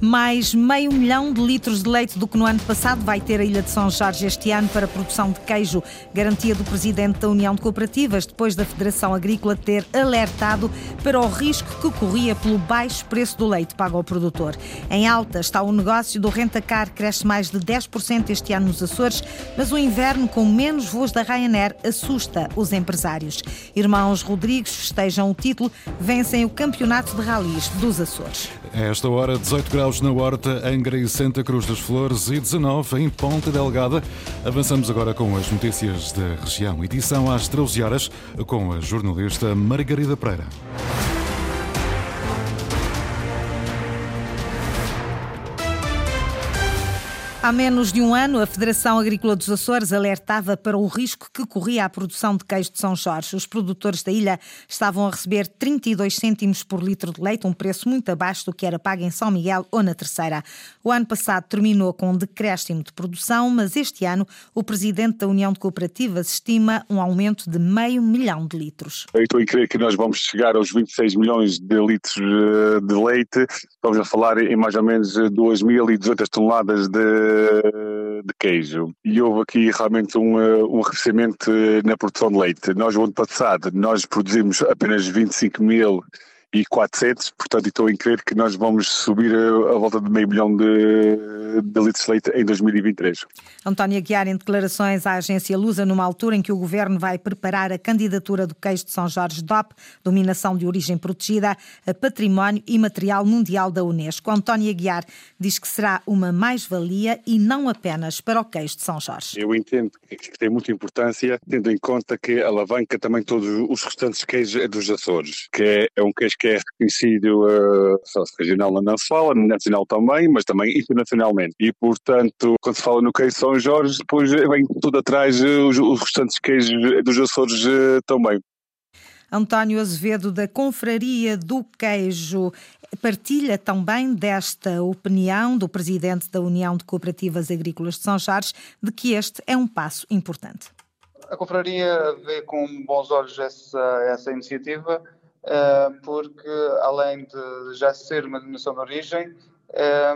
Mais meio milhão de litros de leite do que no ano passado vai ter a Ilha de São Jorge este ano para a produção de queijo. Garantia do presidente da União de Cooperativas, depois da Federação Agrícola ter alertado para o risco que corria pelo baixo preço do leite pago ao produtor. Em alta está o negócio do rentacar, cresce mais de 10% este ano nos Açores, mas o inverno com menos voos da Ryanair assusta os empresários. Irmãos Rodrigues festejam o título, vencem o campeonato de ralis dos Açores. A esta hora, 18 graus na Horta, Angra e Santa Cruz das Flores e 19 em Ponta Delgada. Avançamos agora com as notícias da região. Edição às 13 horas com a jornalista Margarida Pereira. Há menos de um ano, a Federação Agrícola dos Açores alertava para o risco que corria a produção de queijo de São Jorge. Os produtores da ilha estavam a receber 32 cêntimos por litro de leite, um preço muito abaixo do que era pago em São Miguel ou na Terceira. O ano passado terminou com um decréscimo de produção, mas este ano o presidente da União de Cooperativas estima um aumento de meio milhão de litros. Eu estou a crer que nós vamos chegar aos 26 milhões de litros eh, de leite. Estamos a falar em mais ou menos 2.200 toneladas de de queijo e houve aqui realmente um, eh, um crescimento na produção de leite. Nós, o ano passado, nós produzimos apenas 25 mil e 400, portanto estou em crer que nós vamos subir a, a volta de meio milhão de, de, litros de leite em 2023. António Aguiar, em declarações à agência Lusa, numa altura em que o governo vai preparar a candidatura do queijo de São Jorge DOP, Dominação de Origem Protegida, a Património Imaterial Mundial da Unesco. António Aguiar diz que será uma mais-valia e não apenas para o queijo de São Jorge. Eu entendo que tem muita importância, tendo em conta que alavanca também todos os restantes queijos dos Açores, que é um queijo que é reconhecido uh, regional não se fala, nacional também, mas também internacionalmente. E, portanto, quando se fala no queijo São Jorge, depois vem tudo atrás uh, os, os, restantes queijos dos Açores uh, também. António Azevedo, da Confraria do Queijo, partilha também desta opinião do presidente da União de Cooperativas Agrícolas de São Jorge de que este é um passo importante. A Confraria vê com bons olhos essa, essa iniciativa eh, porque além de já ser uma denominação de origem, eh,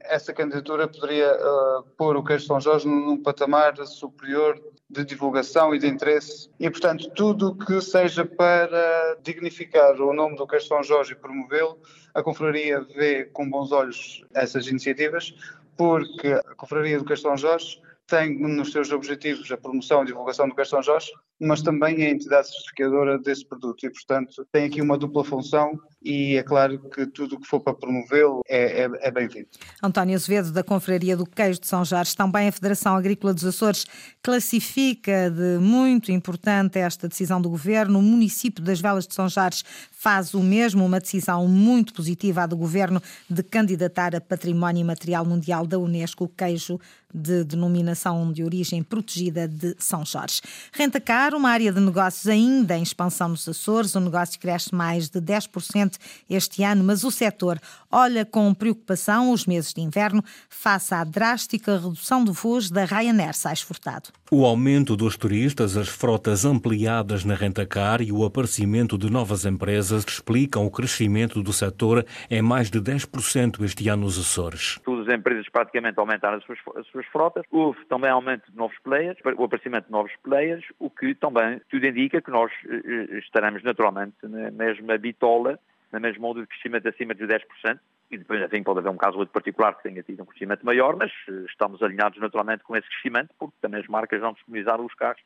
essa candidatura poderia eh, pôr o queijo São Jorge num patamar superior de divulgação e de interesse. E, portanto, tudo que seja para dignificar o nome do queijo São Jorge e promovê-lo, a Confraria vê com bons olhos essas iniciativas, porque a Confraria do Queijo São Jorge tem nos seus objetivos a promoção e divulgação do São Jorge, mas também é a entidade certificadora desse produto. E, portanto, tem aqui uma dupla função e é claro que tudo o que for para promovê-lo é, é, é bem-vindo. António Azevedo, da Confraria do Queijo de São Jorge, também a Federação Agrícola dos Açores classifica de muito importante esta decisão do Governo. O município das Velas de São Jorge faz o mesmo, uma decisão muito positiva do Governo de candidatar a Património Imaterial Mundial da Unesco o queijo de denominação de origem protegida de São Jorge. Renta Car uma área de negócios ainda em expansão nos Açores. O negócio cresce mais de 10% este ano, mas o setor olha com preocupação os meses de inverno face à drástica redução de voos da Ryanair Sais Furtado. O aumento dos turistas, as frotas ampliadas na rentacar e o aparecimento de novas empresas explicam o crescimento do setor em mais de 10% este ano nos Açores. Todas as empresas praticamente aumentaram as suas, as suas frotas. Houve também aumento de novos players, o aparecimento de novos players, o que também tudo indica que nós eh, eh, estaremos naturalmente na mesma bitola, na mesma onda de crescimento acima de 10%, e depois, enfim, pode haver um caso outro particular que tenha tido um crescimento maior, mas eh, estamos alinhados naturalmente com esse crescimento, porque também as marcas vão disponibilizar os carros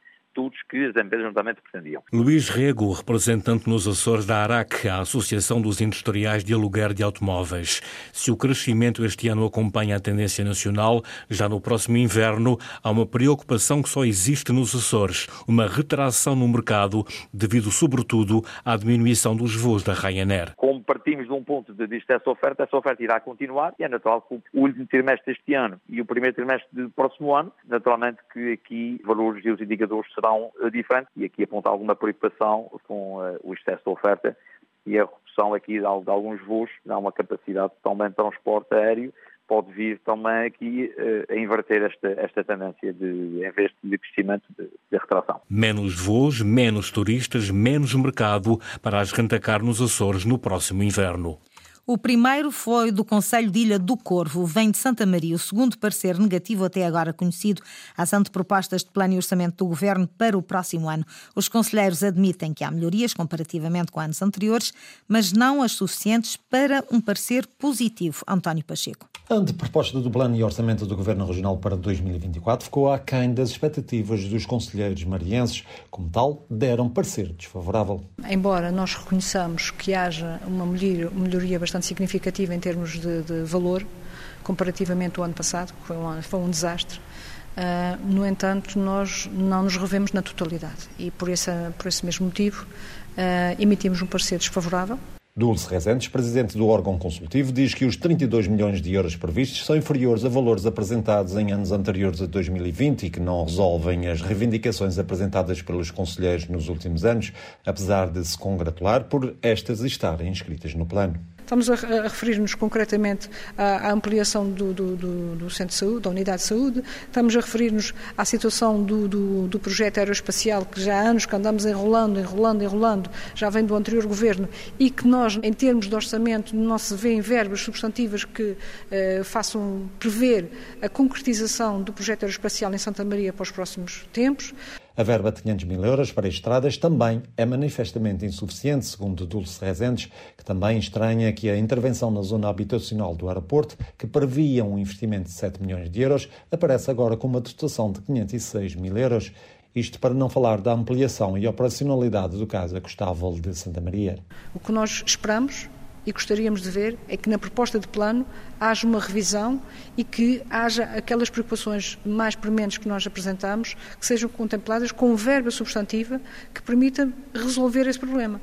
que as empresas juntamente pretendiam. Luís Rego, representante nos Açores da ARAC, a Associação dos Industriais de Aluguer de Automóveis. Se o crescimento este ano acompanha a tendência nacional, já no próximo inverno há uma preocupação que só existe nos Açores, uma retração no mercado devido, sobretudo, à diminuição dos voos da Ryanair. Como partimos de um ponto de vista dessa oferta, essa oferta irá continuar e é natural que o último trimestre deste ano e o primeiro trimestre do próximo ano, naturalmente que aqui valores e os indicadores serão eh, diferente e aqui aponta alguma preocupação com uh, o excesso de oferta e a redução aqui de, de alguns voos, dá uma capacidade também de transporte aéreo pode vir também aqui uh, a inverter esta, esta tendência de, em vez de crescimento, de, de retração. Menos voos, menos turistas, menos mercado para as rentacar nos Açores no próximo inverno. O primeiro foi do Conselho de Ilha do Corvo, vem de Santa Maria. O segundo parecer negativo até agora conhecido às antepropostas de plano e orçamento do Governo para o próximo ano. Os conselheiros admitem que há melhorias comparativamente com anos anteriores, mas não as suficientes para um parecer positivo. António Pacheco. A anteproposta do plano e orçamento do Governo Regional para 2024 ficou aquém das expectativas dos conselheiros marienses. Como tal, deram parecer desfavorável. Embora nós reconheçamos que haja uma melhoria bastante bastante significativa em termos de, de valor, comparativamente ao ano passado, que foi um, foi um desastre. Uh, no entanto, nós não nos revemos na totalidade e, por, essa, por esse mesmo motivo, uh, emitimos um parecer desfavorável. Dulce Rezende, presidente do órgão consultivo, diz que os 32 milhões de euros previstos são inferiores a valores apresentados em anos anteriores a 2020 e que não resolvem as reivindicações apresentadas pelos conselheiros nos últimos anos, apesar de se congratular por estas estarem inscritas no plano. Estamos a, a referir-nos concretamente à, à ampliação do, do, do, Centro de Saúde, da Unidade de Saúde, estamos a referir-nos à situação do, do, do, projeto aeroespacial, que já há anos que andamos enrolando, enrolando, enrolando, já vem do anterior governo, e que nós, em termos de orçamento, não se vê em verbas substantivas que eh, façam prever a concretização do projeto aeroespacial em Santa Maria para os próximos tempos. A verba de 500 mil euros para estradas também é manifestamente insuficiente, segundo Dulce Rezendes, que também estranha que a intervenção na zona habitacional do aeroporto, que previa um investimento de 7 milhões de euros, aparece agora com uma dotação de 506 mil euros. Isto para não falar da ampliação e operacionalidade do caso Acostável de Santa Maria. O que nós esperamos e gostaríamos de ver é que na proposta de plano haja uma revisão e que haja aquelas preocupações mais prementes que nós apresentamos que sejam contempladas com verba substantiva que permita resolver esse problema.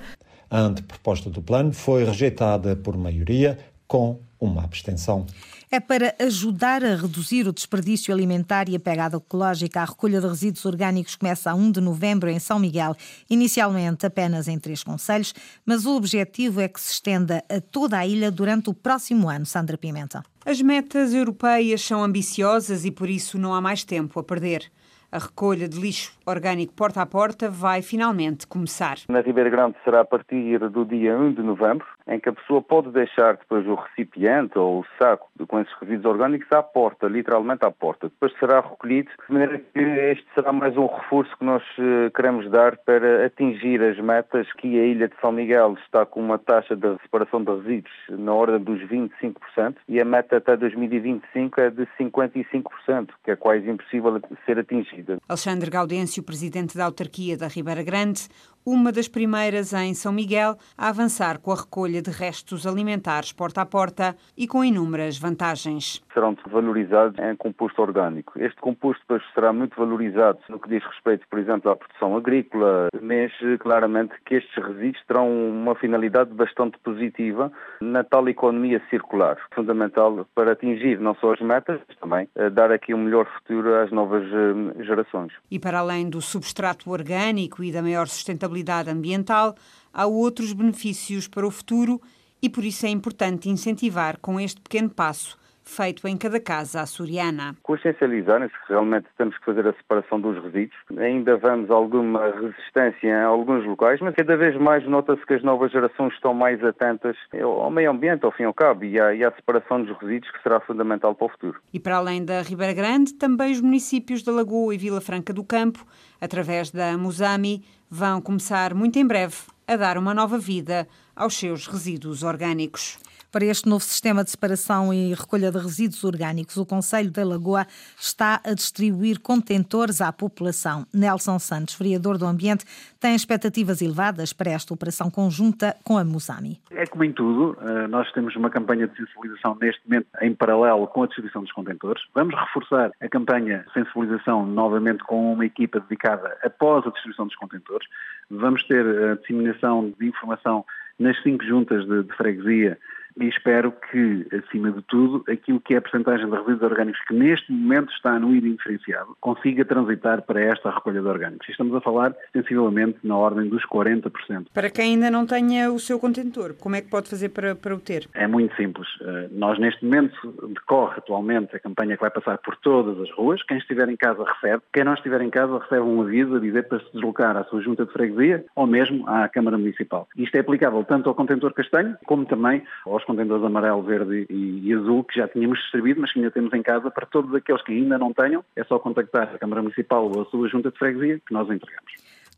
A anteproposta do plano foi rejeitada por maioria com uma abstenção é para ajudar a reduzir o desperdício alimentar e a pegada ecológica. A recolha de resíduos orgânicos começa a 1 de novembro em São Miguel, inicialmente apenas em três conselhos, mas o objetivo é que se estenda a toda a ilha durante o próximo ano. Sandra Pimenta. As metas europeias são ambiciosas e por isso não há mais tempo a perder. A recolha de lixo orgânico porta a porta vai finalmente começar. Na Ribeira Grande será a partir do dia 1 de novembro, em que a pessoa pode deixar depois o recipiente ou o saco com esses resíduos orgânicos à porta, literalmente à porta. Depois será recolhido, de maneira que este será mais um reforço que nós eh, queremos dar para atingir as metas que a Ilha de São Miguel está com uma taxa de separação de resíduos na ordem dos 25% e a meta até 2025 é de 55%, que é quase impossível ser atingida. Alexandre Gaudêncio, presidente da autarquia da Ribeira Grande, uma das primeiras em São Miguel a avançar com a recolha de restos alimentares porta a porta e com inúmeras vantagens. Serão valorizados em composto orgânico. Este composto depois será muito valorizado no que diz respeito, por exemplo, à produção agrícola, mas claramente que estes resíduos terão uma finalidade bastante positiva na tal economia circular, fundamental para atingir não só as metas, mas também eh, dar aqui um melhor futuro às novas eh, gerações. E para além do substrato orgânico e da maior sustentabilidade sustentabilidade ambiental, há outros benefícios para o futuro e por isso é importante incentivar com este pequeno passo feito em cada casa açoriana. Consciencializar-nos que realmente temos que fazer a separação dos resíduos. Ainda vemos alguma resistência em alguns locais, mas cada vez mais nota-se que as novas gerações estão mais atentas ao meio ambiente, ao fim e ao cabo, e à, e à separação dos resíduos, que será fundamental para o futuro. E para além da Ribeira Grande, também os municípios da Lagoa e Vila Franca do Campo, através da Musami, vão começar muito em breve a dar uma nova vida aos seus resíduos orgânicos. Para este novo sistema de separação e recolha de resíduos orgânicos, o Conselho da Lagoa está a distribuir contentores à população. Nelson Santos, vereador do Ambiente, tem expectativas elevadas para esta operação conjunta com a Musami. É como em tudo, eh, nós temos uma campanha de sensibilização neste momento em paralelo com a distribuição dos contentores. Vamos reforçar a campanha de sensibilização novamente com uma equipa dedicada após a distribuição dos contentores. Vamos ter a disseminação de informação nas cinco juntas de, de freguesia e espero que, acima de tudo, aquilo que é a percentagem de resíduos orgânicos que neste momento está no IDA inferenciado consiga transitar para esta recolha de orgânicos. Estamos a falar sensivelmente na ordem dos 40%. Para quem ainda não tenha o seu contentor, como é que pode fazer para, para o ter? É muito simples. Eh, nós, neste momento, decorre atualmente a campanha que vai passar por todas as ruas. Quem estiver em casa recebe. Quem não estiver em casa recebe um aviso a dizer para se deslocar à sua junta de freguesia ou mesmo à Câmara Municipal. Isto é aplicável tanto ao contentor castanho como também aos contentores amarelo, verde e, e azul que já tínhamos distribuído, mas que ainda temos em casa para todos aqueles que ainda não tenham. É só contactar a Câmara Municipal ou a sua junta de freguesia que nós entregamos.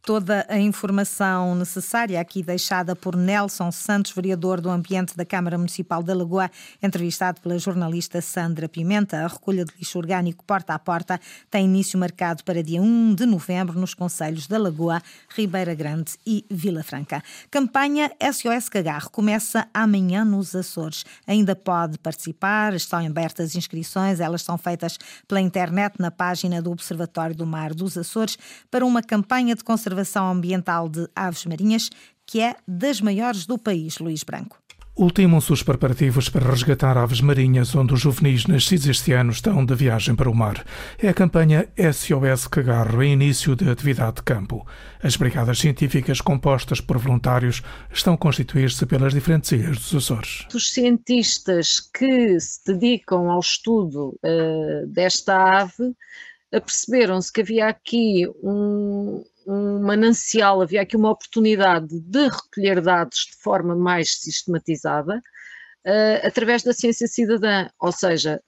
Toda a informação necessária aqui deixada por Nelson Santos, vereador do Ambiente da Câmara Municipal da Lagoa, entrevistado pela jornalista Sandra Pimenta. A recolha de lixo orgânico porta a porta tem início marcado para dia 1 de novembro nos concelhos da Lagoa, Ribeira Grande e Vila Franca. Campanha SOS Cagarro começa amanhã nos Açores. Ainda pode participar, estão abertas inscrições, elas são feitas pela internet na página do Observatório do Mar dos Açores para uma campanha de conservação Conservação Ambiental de Aves Marinhas, que é das maiores do país, Luís Branco. Ultimam-se os preparativos para resgatar aves marinhas onde os juvenis nascidos este ano estão de viagem para o mar. É a campanha SOS Cagarro em início de atividade de campo. As brigadas científicas compostas por voluntários estão a constituir-se pelas diferentes ilhas dos Açores. Os cientistas que se dedicam ao estudo uh, desta ave aperceberam-se que havia aqui um, um manancial, havia aqui uma oportunidade de recolher dados de forma mais sistematizada uh, através da ciência cidadã, ou seja,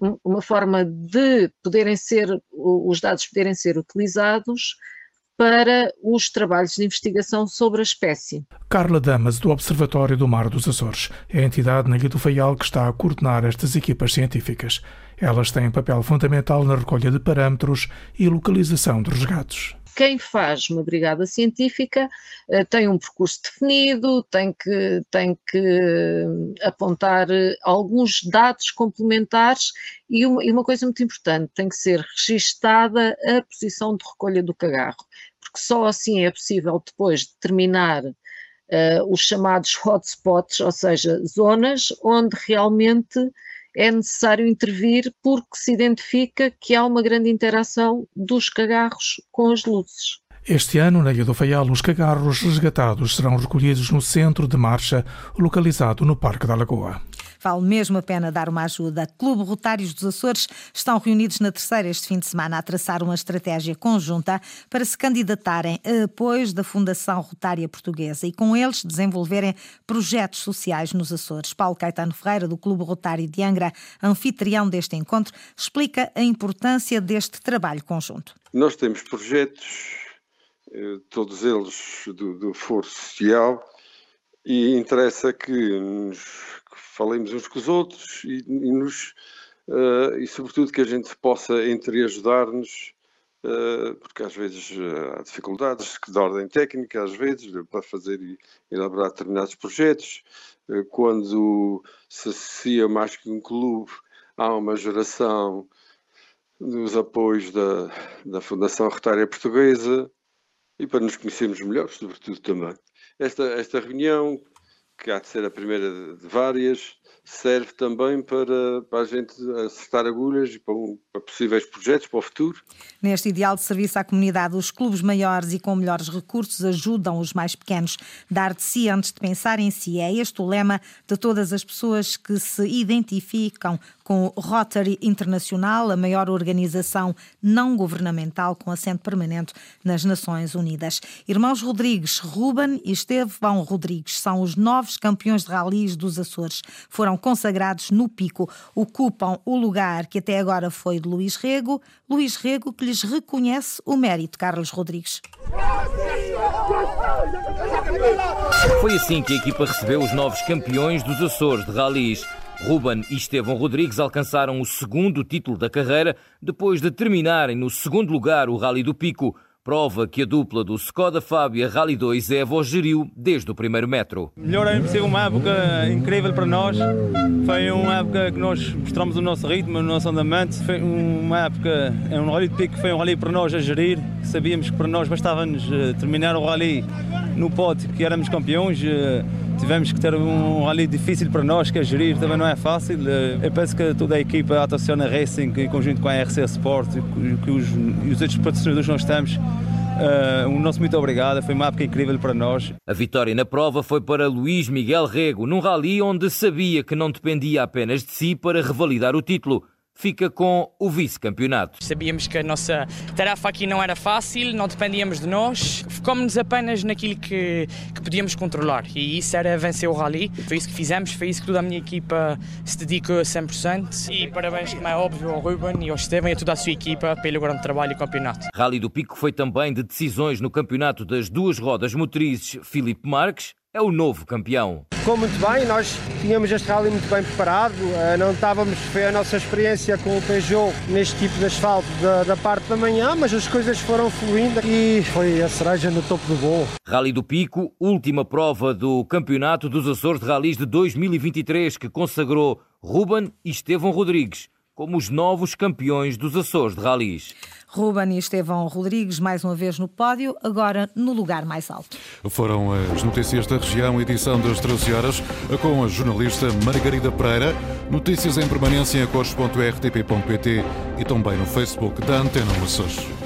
um, uma forma de poderem ser, os dados poderem ser utilizados para os trabalhos de investigação sobre a espécie. Carla Damas, do Observatório do Mar dos Açores, é a entidade na Ilha do Faial que está a coordenar estas equipas científicas. Elas têm papel fundamental na recolha de parâmetros e localização dos resgates quem faz uma brigada científica uh, tem um percurso definido, tem que, tem que eh, apontar uh, alguns dados complementares e uma, e uma, coisa muito importante, tem que ser registada a posição de recolha do cagarro, porque só assim é possível depois determinar uh, os chamados hotspots, ou seja, zonas onde realmente é necessário intervir porque se identifica que há uma grande interação dos cagarros com as luzes. Este ano, na Ilha do Faial, os cagarros resgatados serão recolhidos no centro de marcha, localizado no Parque da Lagoa. Vale mesmo a pena dar uma ajuda. Clube Rotários dos Açores estão reunidos na terceira este fim de semana a traçar uma estratégia conjunta para se candidatarem a apoios da Fundação Rotária Portuguesa e com eles desenvolverem projetos sociais nos Açores. Paulo Caetano Ferreira, do Clube Rotário de Angra, anfitrião deste encontro, explica a importância deste trabalho conjunto. Nós temos projetos, eh, todos eles do, do Foro Social, e interessa que nos falemos uns com os outros e, e nos, uh, e sobretudo que a gente possa entre ajudar-nos, uh, porque às vezes uh, há dificuldades de ordem técnica, às vezes, para fazer e elaborar determinados projetos. quando se associa mais que um clube, há uma geração dos apoios da, da Fundação Rotária Portuguesa e para nos conhecermos melhor, sobretudo também. Esta, esta reunião que há de ser a primeira de várias, serve também para, para a gente acertar agulhas para, um, para, possíveis projetos para o futuro. Neste ideal de serviço à comunidade, os clubes maiores e com melhores recursos ajudam os mais pequenos. Dar de si antes de pensar em si é este o lema de todas as pessoas que se identificam com o Rotary Internacional, a maior organização não governamental com assento permanente nas Nações Unidas. Irmãos Rodrigues, Ruben e Estevão Rodrigues são os novos campeões de ralis dos Açores. Foram consagrados no Pico. Ocupam o lugar que até agora foi de Luís Rego. Luís Rego que lhes reconhece o mérito, Carlos Rodrigues. Foi assim que a equipa recebeu os novos campeões dos Açores de ralis. Ruben e Estevão Rodrigues alcançaram o segundo título da carreira depois de terminarem no segundo lugar o Rally do Pico, prova que a dupla do Skoda Fábia Rally 2 Evo geriu desde o primeiro metro. Melhor é ser uma época incrível para nós. Foi uma época que nós mostramos o nosso ritmo, o nosso andamento. Foi uma época, é um Rally de Pico, foi um Rally para nós a gerir. Sabíamos que para nós bastava-nos eh, terminar o Rally no pote, que éramos campeões. Eh, tivemos que ter um rally difícil para nós, que é gerir, também não é fácil. Eu penso que toda a equipa, a Ataciona Racing, em conjunto com a RC Sport que os, e os outros patrocinadores que nós temos, Uh, um nosso muito obrigado, foi uma época incrível para nós. A vitória na prova foi para Luís Miguel Rego, num rally onde sabia que não dependia apenas de si para revalidar o título fica com o vice-campeonato. Sabíamos que a nossa tarefa aqui não era fácil, não dependíamos de nós, focámos-nos apenas naquilo que, que podíamos controlar e isso era vencer o rally. Foi isso que fizemos, foi isso que toda a minha equipa se dedicou a 100% e parabéns, como é óbvio, ao Ruben e ao Estevam e a toda a sua equipa pelo grande trabalho e campeonato. Rally do Pico foi também de decisões no campeonato das duas rodas motrizes Filipe Marques, é o novo campeão. Ficou muito bem, nós tínhamos este rally muito bem preparado, eh, não estávamos, foi a nossa experiência com o Peugeot neste tipo de asfalto da, da parte da manhã, mas as coisas foram fluindo e foi a cereja no topo do bolo. Rally do Pico, última prova do Campeonato dos Açores de Rallys de 2023 que consagrou Ruben e Estevão Rodrigues como os novos campeões dos Açores de Rallys. Ruben e Estevão Rodrigues, mais uma vez no pódio, agora no lugar mais alto. Foram as notícias da região, edição das 13 horas, com a jornalista Margarida Pereira. Notícias em permanência em cores.rtp.pt e também no Facebook da Antena Açores.